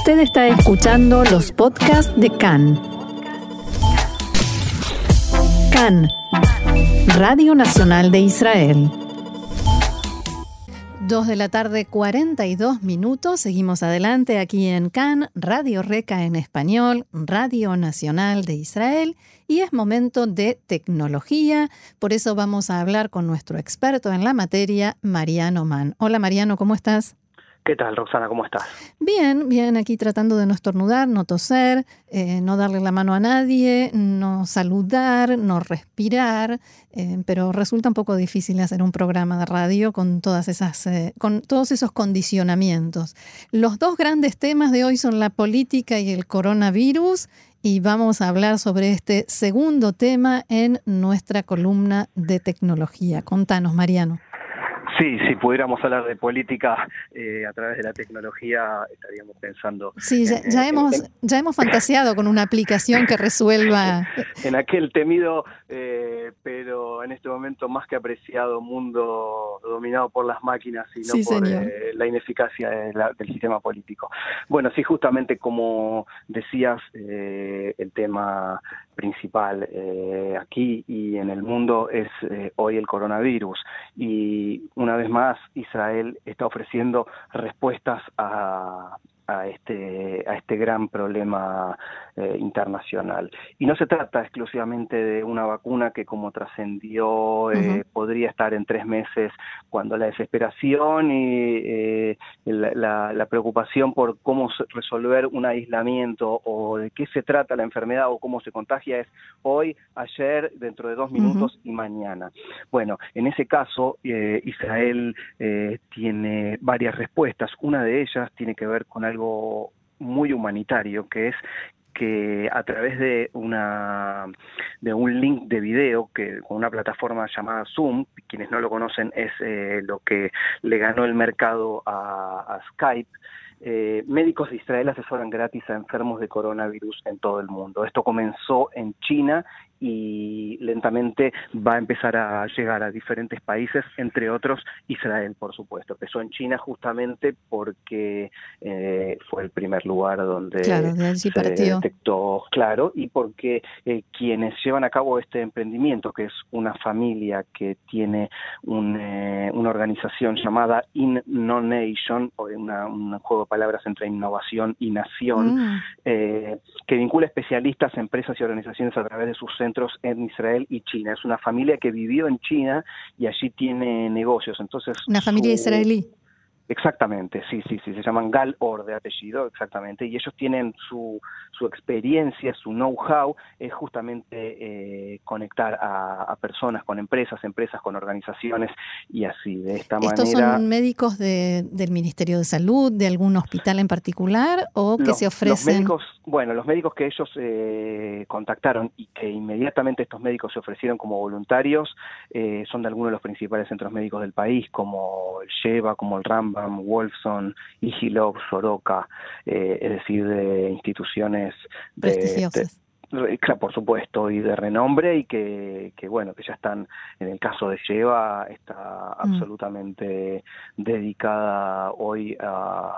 Usted está escuchando los podcasts de CAN. CAN, Radio Nacional de Israel. 2 de la tarde, 42 minutos. Seguimos adelante aquí en CAN, Radio Reca en español, Radio Nacional de Israel. Y es momento de tecnología. Por eso vamos a hablar con nuestro experto en la materia, Mariano Mann. Hola Mariano, ¿cómo estás? ¿Qué tal, Roxana? ¿Cómo estás? Bien, bien, aquí tratando de no estornudar, no toser, eh, no darle la mano a nadie, no saludar, no respirar, eh, pero resulta un poco difícil hacer un programa de radio con todas esas, eh, con todos esos condicionamientos. Los dos grandes temas de hoy son la política y el coronavirus, y vamos a hablar sobre este segundo tema en nuestra columna de tecnología. Contanos, Mariano. Sí, si pudiéramos hablar de política eh, a través de la tecnología, estaríamos pensando. Sí, ya, hemos, ya hemos fantaseado con una aplicación que resuelva. En aquel temido, eh, pero en este momento más que apreciado mundo dominado por las máquinas y no por eh, la ineficacia del sistema político. Bueno, sí, justamente como decías, el tema principal aquí y en el mundo es hoy el coronavirus. Y una vez más Israel está ofreciendo respuestas a, a este, a este gran problema eh, internacional. Y no se trata exclusivamente de una vacuna que como trascendió eh, podría estar en tres meses cuando la desesperación y eh, la, la, preocupación por cómo resolver un aislamiento o de qué se trata la enfermedad o cómo se contagia es hoy, ayer, dentro de dos minutos y mañana. Bueno, en ese caso Israel tiene varias respuestas. Una de ellas tiene que ver con algo muy humanitario, que es que a través de una de un link de video que con una plataforma llamada Zoom, quienes no lo conocen es eh, lo que le ganó el mercado a, Skype. Eh, médicos de Israel asesoran gratis a enfermos de coronavirus en todo el mundo. Esto comenzó en China y lentamente va a empezar a llegar a diferentes países, entre otros Israel, por supuesto. Empezó en China justamente porque eh, fue el primer lugar donde se detectó, claro, y porque eh, quienes llevan a cabo este emprendimiento, que es una familia que tiene eh, una organización llamada Innonation, una, un juego de palabras entre innovación y nación, mm. que vincula especialistas, empresas y organizaciones a través de sus centros en Israel y China. Es una familia que vivió en China y allí tiene negocios. Entonces, una familia israelí. Exactamente, sí, sí, sí, se llaman Gal Or de apellido, exactamente, y ellos tienen su, su experiencia, su know-how, es justamente eh, conectar a, personas con empresas, empresas con organizaciones y así, de esta manera. ¿Estos son médicos de, del Ministerio de Salud, de algún hospital en particular o que se ofrecen? Los médicos, bueno, los médicos que ellos eh, contactaron y que inmediatamente estos médicos se ofrecieron como voluntarios eh, son de algunos de los principales centros médicos del país, como el Sheva, como el Ramba, Wolfson, Igilov, Soroka, eh, es decir, de instituciones prestigiosas. por supuesto, y de renombre y que, bueno, que ya están, en el caso de Lleva, está mm. absolutamente dedicada hoy a,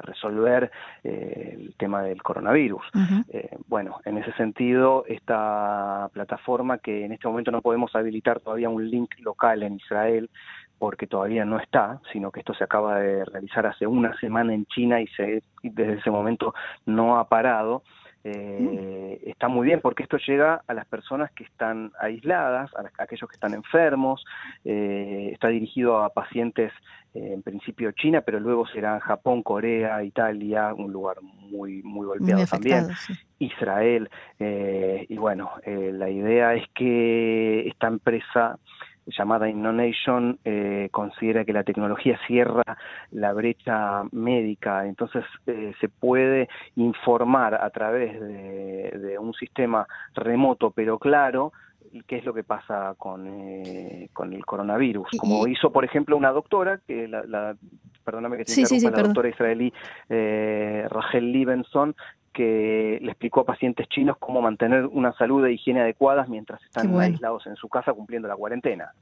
resolver eh, el tema del coronavirus. Eh, bueno, en ese sentido, esta plataforma que en este momento no podemos habilitar todavía un link local en Israel, porque todavía no está, sino que esto se acaba de realizar hace una semana en China y, se, desde ese momento no ha parado. Eh. Está muy bien porque esto llega a las personas que están aisladas, a, aquellos que están enfermos, eh, está dirigido a pacientes eh, en principio China, pero luego será Japón, Corea, Italia, un lugar muy muy golpeado también, Israel, y bueno, la idea es que esta empresa llamada Innonation eh, considera que la tecnología cierra la brecha médica, entonces eh, se puede informar a través de, un sistema remoto pero claro qué es lo que pasa con, eh, con el coronavirus, como hizo por ejemplo una doctora, que la, perdóname que te la doctora israelí Rachel Libenson, que le explicó a pacientes chinos cómo mantener una salud e higiene adecuadas mientras están aislados en su casa cumpliendo la cuarentena.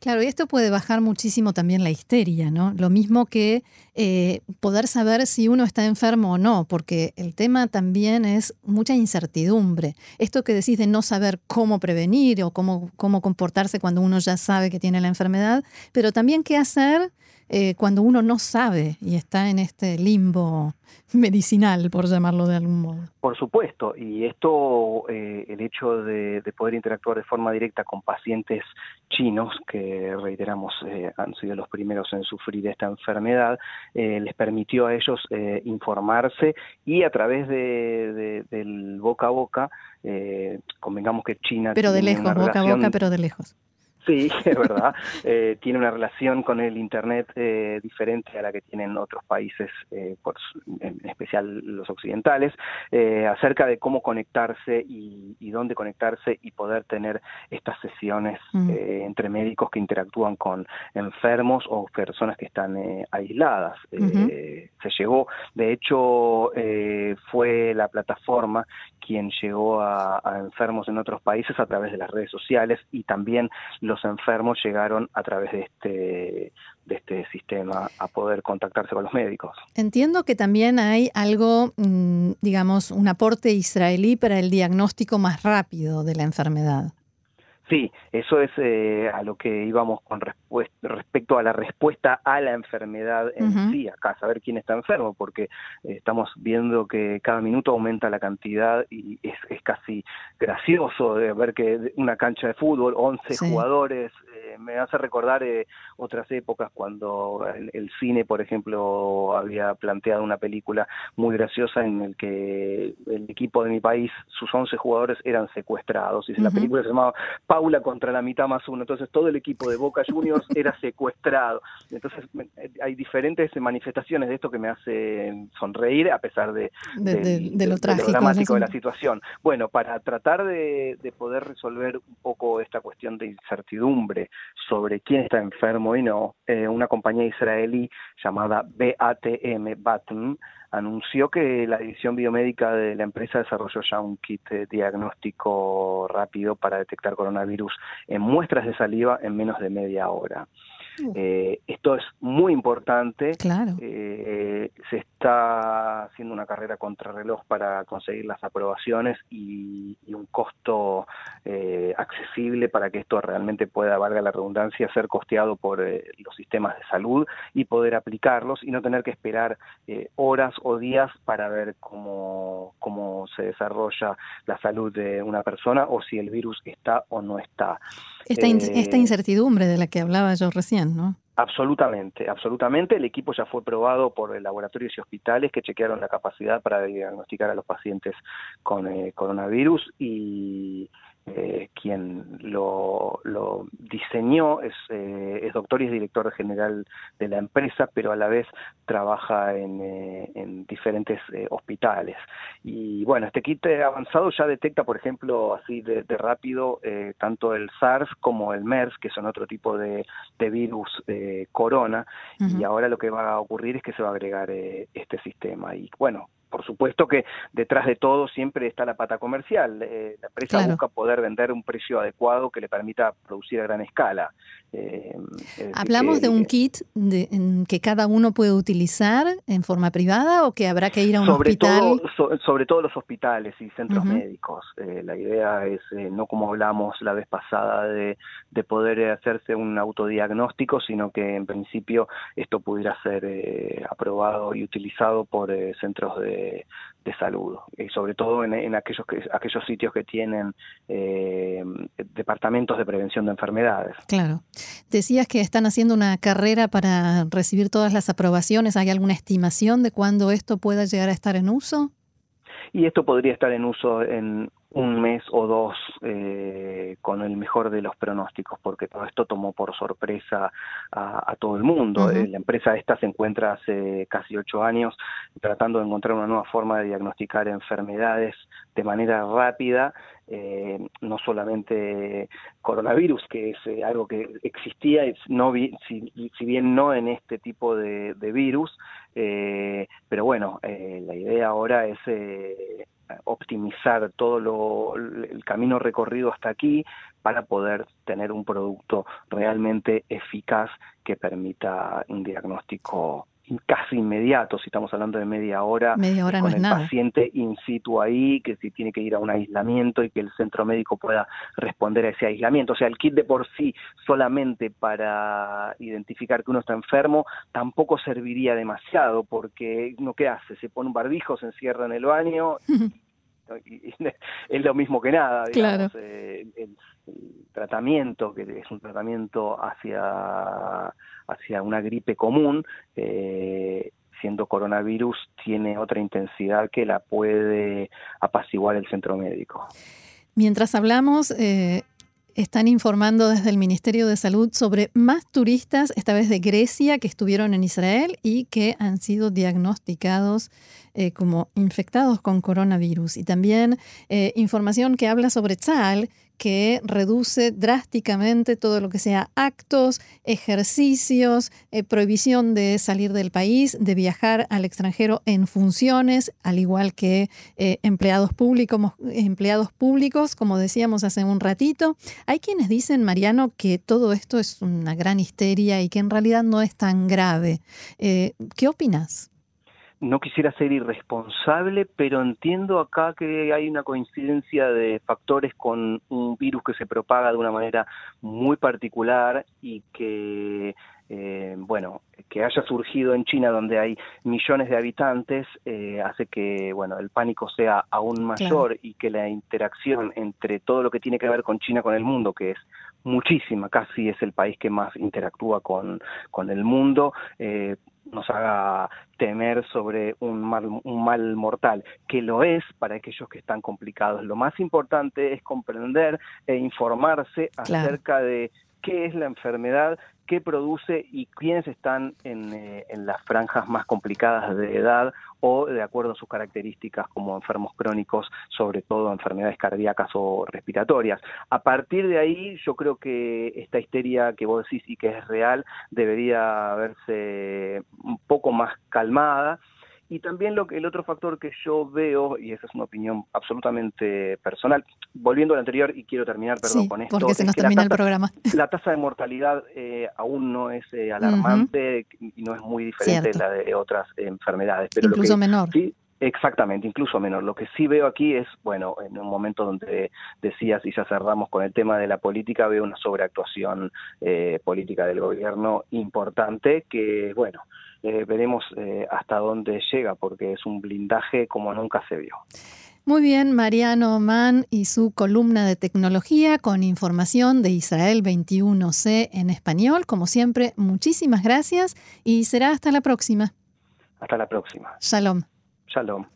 Claro, y esto puede bajar muchísimo también la histeria, ¿no? Lo mismo que eh, poder saber si uno está enfermo o no, porque el tema también es mucha incertidumbre. Esto que decís de no saber cómo prevenir o cómo, cómo comportarse cuando uno ya sabe que tiene la enfermedad, pero también qué hacer eh, cuando uno no sabe y está en este limbo medicinal, por llamarlo de algún modo. Por supuesto, y esto, eh, el hecho de, poder interactuar de forma directa con pacientes chinos, que reiteramos eh, han sido los primeros en sufrir esta enfermedad, les permitió a ellos informarse y a través de, del boca a boca, convengamos que China... Pero de lejos, boca a boca, pero de lejos. Sí, es verdad. Eh, tiene una relación con el Internet eh, diferente a la que tienen otros países, eh, por, en especial los occidentales, acerca de cómo conectarse y, dónde conectarse y poder tener estas sesiones mm. entre médicos que interactúan con enfermos o personas que están aisladas. se llegó, de hecho, fue la plataforma quien llegó a, a enfermos en otros países a través de las redes sociales y también los enfermos llegaron a través de este, de este sistema a poder contactarse con los médicos. Entiendo que también hay algo, mm, digamos, un aporte israelí para el diagnóstico más rápido de la enfermedad. Sí, eso es eh, a lo que íbamos con respecto a la respuesta a la enfermedad en sí, acá, saber quién está enfermo, porque eh, estamos viendo que cada minuto aumenta la cantidad y es, casi gracioso de ver que una cancha de fútbol, 11 jugadores, eh, me hace recordar otras épocas cuando el, cine, por ejemplo, había planteado una película muy graciosa en el que el equipo de mi país, sus 11 jugadores eran secuestrados, y la película se llamaba Paula contra la mitad más uno. Entonces todo el equipo de Boca Juniors era secuestrado. Entonces hay diferentes manifestaciones de esto que me hacen sonreír a pesar de, lo, dramático de la situación. Bueno, para tratar de, poder resolver un poco esta cuestión de incertidumbre sobre quién está enfermo y no, eh, una compañía israelí llamada BATM, BATM, anunció que la división biomédica de la empresa desarrolló ya un kit diagnóstico rápido para detectar coronavirus en muestras de saliva en menos de media hora. Eh, esto es muy importante. Claro. Eh, se está haciendo una carrera contrarreloj para conseguir las aprobaciones y, un costo eh, accesible para que esto realmente pueda, valga la redundancia, ser costeado por los sistemas de salud y poder aplicarlos y no tener que esperar horas o días para ver cómo, cómo se desarrolla la salud de una persona o si el virus está o no está. Esta, esta incertidumbre de la que hablaba yo recién. Absolutamente, absolutamente. El equipo ya fue probado por laboratorios y hospitales que chequearon la capacidad para diagnosticar a los pacientes con eh, coronavirus y eh, quien lo, lo diseñó es, eh, es, doctor y es director general de la empresa, pero a la vez trabaja en, eh, en diferentes eh, hospitales. Y bueno, este kit avanzado ya detecta, por ejemplo, así de, rápido, tanto el SARS como el MERS, que son otro tipo de, de virus corona, y ahora lo que va a ocurrir es que se va a agregar este sistema. Y bueno, por supuesto que detrás de todo siempre está la pata comercial. Eh, la empresa busca poder vender un precio adecuado que le permita producir a gran escala. Eh, ¿Hablamos de un kit que cada uno puede utilizar en forma privada o que habrá que ir a un hospital? sobre todo los hospitales y centros médicos. Eh, la idea es, no como hablamos la vez pasada, de, de, poder hacerse un autodiagnóstico, sino que en principio esto pudiera ser aprobado y utilizado por centros de de, salud, y sobre todo en, aquellos, que, aquellos sitios que tienen eh, departamentos de prevención de enfermedades. Claro. Decías que están haciendo una carrera para recibir todas las aprobaciones. ¿Hay alguna estimación de cuándo esto pueda llegar a estar en uso? Y esto podría estar en uso en un mes o dos eh, con el mejor de los pronósticos, porque todo esto tomó por sorpresa a, todo el mundo. Eh, la empresa esta se encuentra hace casi ocho años tratando de encontrar una nueva forma de diagnosticar enfermedades de manera rápida eh, no solamente coronavirus, que es eh, algo que existía, no si, si, bien no en este tipo de, virus, pero bueno, la idea ahora es optimizar todo el camino recorrido hasta aquí para poder tener un producto realmente eficaz que permita un diagnóstico casi inmediato, si estamos hablando de media hora, media hora con el paciente in situ ahí, que si tiene que ir a un aislamiento y que el centro médico pueda responder a ese aislamiento. O sea, el kit de por sí solamente para identificar que uno está enfermo tampoco serviría demasiado porque uno qué hace, se pone un barbijo, se encierra en el baño y, es lo mismo que nada, digamos, eh, el, tratamiento, que es un tratamiento hacia, hacia una gripe común, eh, siendo coronavirus, tiene otra intensidad que la puede apaciguar el centro médico. Mientras hablamos, eh, están informando desde el Ministerio de Salud sobre más turistas, esta vez de Grecia, que estuvieron en Israel y que han sido diagnosticados eh, como infectados con coronavirus. Y también eh, información que habla sobre Tzal, que reduce drásticamente todo lo que sea actos, ejercicios, eh, prohibición de salir del país, de viajar al extranjero en funciones, al igual que empleados, públicos, empleados públicos, como decíamos hace un ratito. Hay quienes dicen, Mariano, que todo esto es una gran histeria y que en realidad no es tan grave. ¿Qué opinas? No quisiera ser irresponsable, pero entiendo acá que hay una coincidencia de factores con un virus que se propaga de una manera muy particular y que, eh, bueno, que haya surgido en China donde hay millones de habitantes eh, hace que, bueno, el pánico sea aún mayor y que la interacción entre todo lo que tiene que ver con China con el mundo, que es muchísima, casi es el país que más interactúa con, con el mundo, eh, nos haga temer sobre un mal, un mal mortal, que lo es para aquellos que están complicados. Lo más importante es comprender e informarse acerca de qué es la enfermedad, qué produce y quiénes están en, eh, en, las franjas más complicadas de edad o de acuerdo a sus características como enfermos crónicos, sobre todo enfermedades cardíacas o respiratorias. A partir de ahí, yo creo que esta histeria que vos decís y que es real debería verse un poco más calmada y también lo que el otro factor que yo veo, y esa es una opinión absolutamente personal, volviendo al anterior, y quiero terminar, perdón, con esto. Porque se nos termina el programa. La tasa de mortalidad eh, aún no es eh, alarmante y no es muy diferente de la de otras enfermedades. Pero incluso menor. Sí, Exactamente, incluso menor. Lo que sí veo aquí es, bueno, en un momento donde decías, y ya cerramos con el tema de la política, veo una sobreactuación eh, política del gobierno importante que, bueno, eh, veremos eh, hasta dónde llega, porque es un blindaje como nunca se vio. Muy bien, Mariano Mann y su columna de tecnología con información de Israel 21C en español. Como siempre, muchísimas gracias y será hasta la próxima. Hasta la próxima. Shalom. Shalom.